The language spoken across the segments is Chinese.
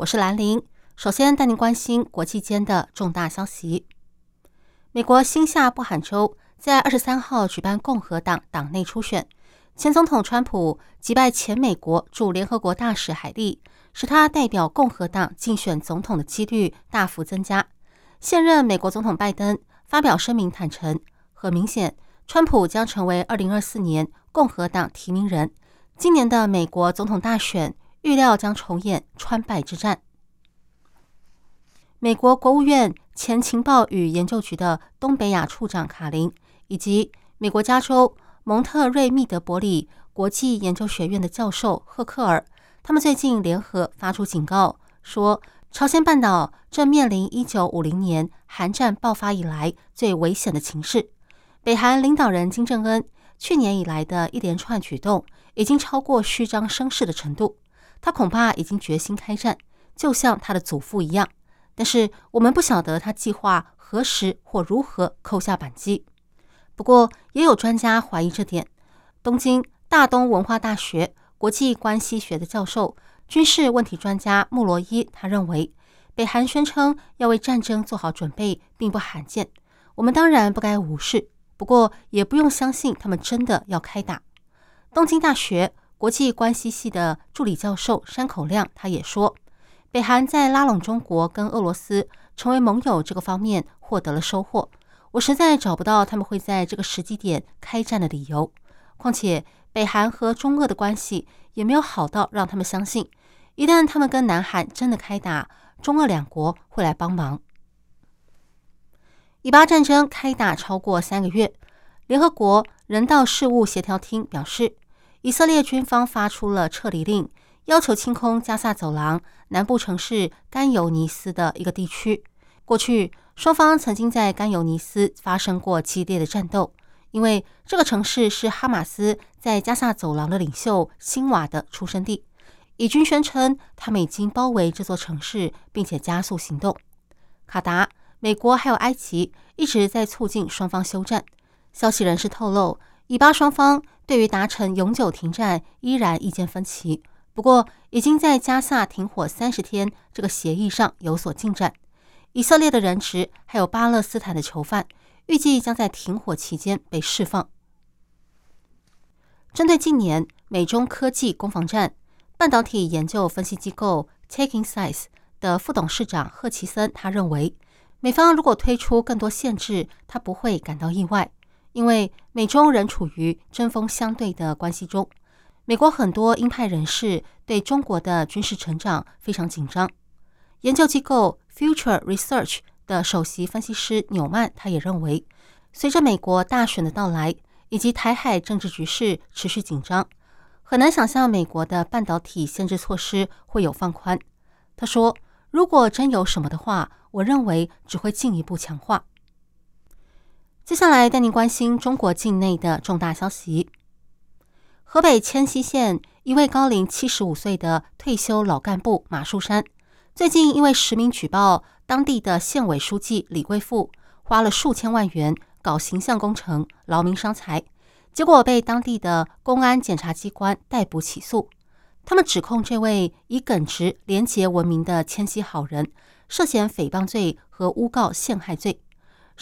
我是兰玲。首先带您关心国际间的重大消息。美国新下布罕州在二十三号举办共和党党内初选，前总统川普击败前美国驻联合国大使海利，使他代表共和党竞选总统的几率大幅增加。现任美国总统拜登发表声明坦诚，很明显，川普将成为二零二四年共和党提名人。今年的美国总统大选预料将重演川败之战。美国国务院前情报与研究局的东北亚处长卡林，以及美国加州蒙特瑞密德伯里国际研究学院的教授赫克尔，他们最近联合发出警告，说朝鲜半岛正面临一九五零年韩战爆发以来最危险的情势。北韩领导人金正恩去年以来的一连串举动。已经超过虚张声势的程度，他恐怕已经决心开战，就像他的祖父一样。但是我们不晓得他计划何时或如何扣下扳机。不过，也有专家怀疑这点。东京大东文化大学国际关系学的教授、军事问题专家穆罗伊，他认为，北韩宣称要为战争做好准备，并不罕见。我们当然不该无视，不过也不用相信他们真的要开打。东京大学国际关系系的助理教授山口亮，他也说，北韩在拉拢中国跟俄罗斯成为盟友这个方面获得了收获。我实在找不到他们会在这个时机点开战的理由。况且，北韩和中俄的关系也没有好到让他们相信，一旦他们跟南韩真的开打，中俄两国会来帮忙。以巴战争开打超过三个月，联合国人道事务协调厅表示。以色列军方发出了撤离令，要求清空加萨走廊南部城市甘尤尼斯的一个地区。过去，双方曾经在甘尤尼斯发生过激烈的战斗，因为这个城市是哈马斯在加萨走廊的领袖辛瓦的出生地。以军宣称，他们已经包围这座城市，并且加速行动。卡达、美国还有埃及一直在促进双方休战。消息人士透露，以巴双方。对于达成永久停战依然意见分歧，不过已经在加萨停火三十天这个协议上有所进展。以色列的人质还有巴勒斯坦的囚犯，预计将在停火期间被释放。针对近年美中科技攻防战，半导体研究分析机构 Taking Size 的副董事长赫奇森他认为，美方如果推出更多限制，他不会感到意外。因为美中仍处于针锋相对的关系中，美国很多鹰派人士对中国的军事成长非常紧张。研究机构 Future Research 的首席分析师纽曼，他也认为，随着美国大选的到来以及台海政治局势持续紧张，很难想象美国的半导体限制措施会有放宽。他说：“如果真有什么的话，我认为只会进一步强化。”接下来带您关心中国境内的重大消息。河北迁西县一位高龄七十五岁的退休老干部马树山，最近因为实名举报当地的县委书记李贵富花了数千万元搞形象工程，劳民伤财，结果被当地的公安检察机关逮捕起诉。他们指控这位以耿直廉洁闻名的迁西好人涉嫌诽谤罪和诬告陷害罪。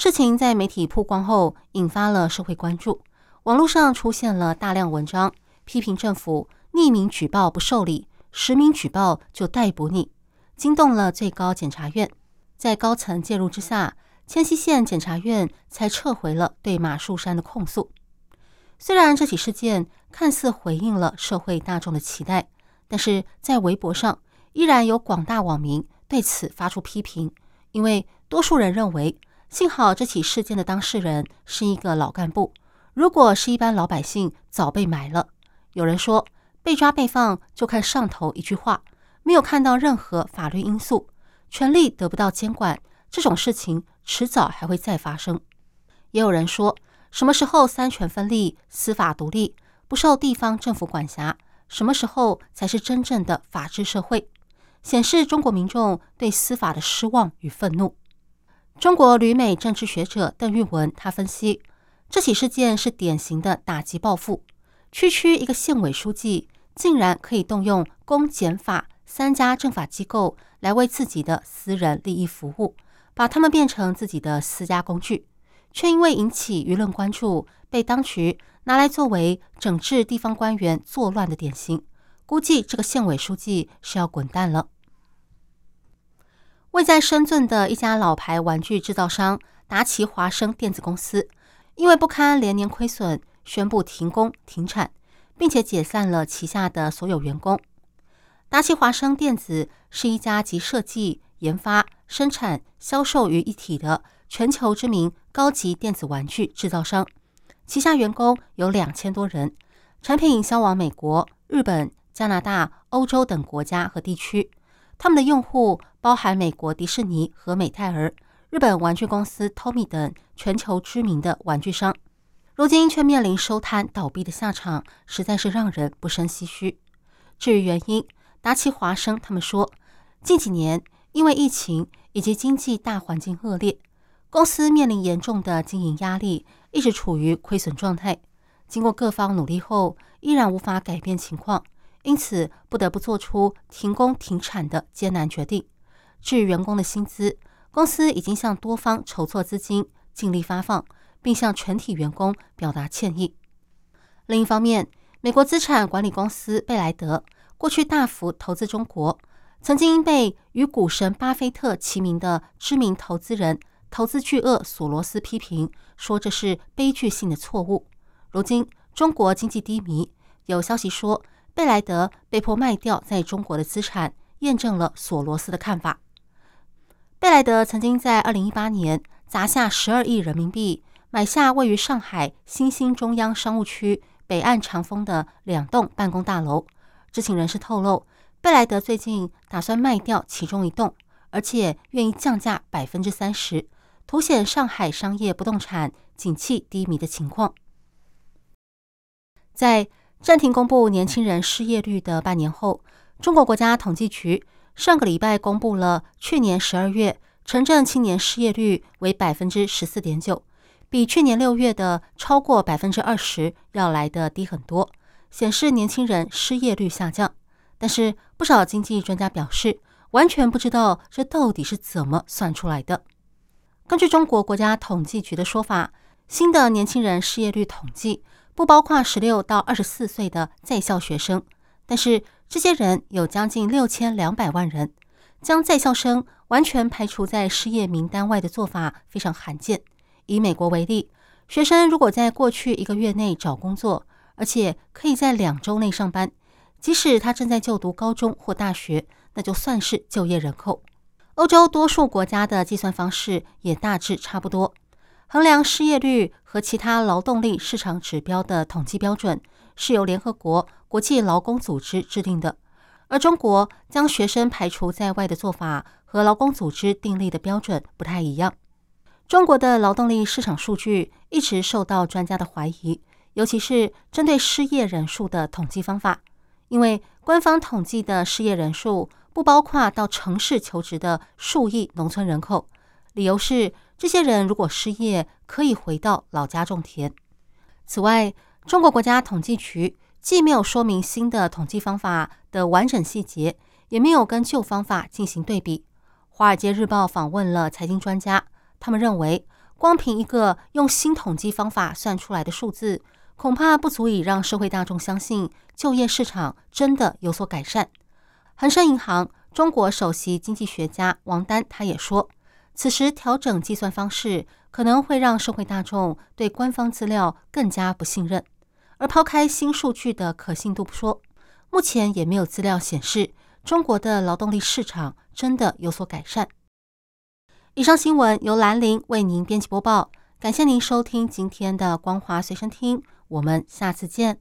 事情在媒体曝光后，引发了社会关注。网络上出现了大量文章，批评政府匿名举报不受理，实名举报就逮捕你，惊动了最高检察院。在高层介入之下，迁西县检察院才撤回了对马树山的控诉。虽然这起事件看似回应了社会大众的期待，但是在微博上依然有广大网民对此发出批评，因为多数人认为。幸好这起事件的当事人是一个老干部，如果是一般老百姓，早被埋了。有人说，被抓被放就看上头一句话，没有看到任何法律因素，权力得不到监管，这种事情迟早还会再发生。也有人说，什么时候三权分立、司法独立，不受地方政府管辖，什么时候才是真正的法治社会？显示中国民众对司法的失望与愤怒。中国旅美政治学者邓玉文他分析，这起事件是典型的打击报复。区区一个县委书记，竟然可以动用公检法三家政法机构来为自己的私人利益服务，把他们变成自己的私家工具，却因为引起舆论关注，被当局拿来作为整治地方官员作乱的典型。估计这个县委书记是要滚蛋了。位在深圳的一家老牌玩具制造商达奇华生电子公司，因为不堪连年亏损，宣布停工停产，并且解散了旗下的所有员工。达奇华生电子是一家集设计、研发、生产、销售于一体的全球知名高级电子玩具制造商，旗下员工有两千多人，产品销往美国、日本。加拿大、欧洲等国家和地区，他们的用户包含美国迪士尼和美泰儿、日本玩具公司 Tommy 等全球知名的玩具商，如今却面临收摊倒闭的下场，实在是让人不胜唏嘘。至于原因，达奇华生他们说，近几年因为疫情以及经济大环境恶劣，公司面临严重的经营压力，一直处于亏损状态。经过各方努力后，依然无法改变情况。因此，不得不做出停工停产的艰难决定。至于员工的薪资，公司已经向多方筹措资金，尽力发放，并向全体员工表达歉意。另一方面，美国资产管理公司贝莱德过去大幅投资中国，曾经被与股神巴菲特齐名的知名投资人、投资巨鳄索罗斯批评说这是悲剧性的错误。如今，中国经济低迷，有消息说。贝莱德被迫卖掉在中国的资产，验证了索罗斯的看法。贝莱德曾经在二零一八年砸下十二亿人民币，买下位于上海新兴中央商务区北岸长风的两栋办公大楼。知情人士透露，贝莱德最近打算卖掉其中一栋，而且愿意降价百分之三十，凸显上海商业不动产景气低迷的情况。在暂停公布年轻人失业率的半年后，中国国家统计局上个礼拜公布了去年十二月城镇青年失业率为百分之十四点九，比去年六月的超过百分之二十要来的低很多，显示年轻人失业率下降。但是不少经济专家表示，完全不知道这到底是怎么算出来的。根据中国国家统计局的说法，新的年轻人失业率统计。不包括十六到二十四岁的在校学生，但是这些人有将近六千两百万人，将在校生完全排除在失业名单外的做法非常罕见。以美国为例，学生如果在过去一个月内找工作，而且可以在两周内上班，即使他正在就读高中或大学，那就算是就业人口。欧洲多数国家的计算方式也大致差不多。衡量失业率和其他劳动力市场指标的统计标准是由联合国国际劳工组织制定的，而中国将学生排除在外的做法和劳工组织订立的标准不太一样。中国的劳动力市场数据一直受到专家的怀疑，尤其是针对失业人数的统计方法，因为官方统计的失业人数不包括到城市求职的数亿农村人口，理由是。这些人如果失业，可以回到老家种田。此外，中国国家统计局既没有说明新的统计方法的完整细节，也没有跟旧方法进行对比。《华尔街日报》访问了财经专家，他们认为，光凭一个用新统计方法算出来的数字，恐怕不足以让社会大众相信就业市场真的有所改善。恒生银行中国首席经济学家王丹他也说。此时调整计算方式，可能会让社会大众对官方资料更加不信任。而抛开新数据的可信度不说，目前也没有资料显示中国的劳动力市场真的有所改善。以上新闻由兰陵为您编辑播报，感谢您收听今天的光华随身听，我们下次见。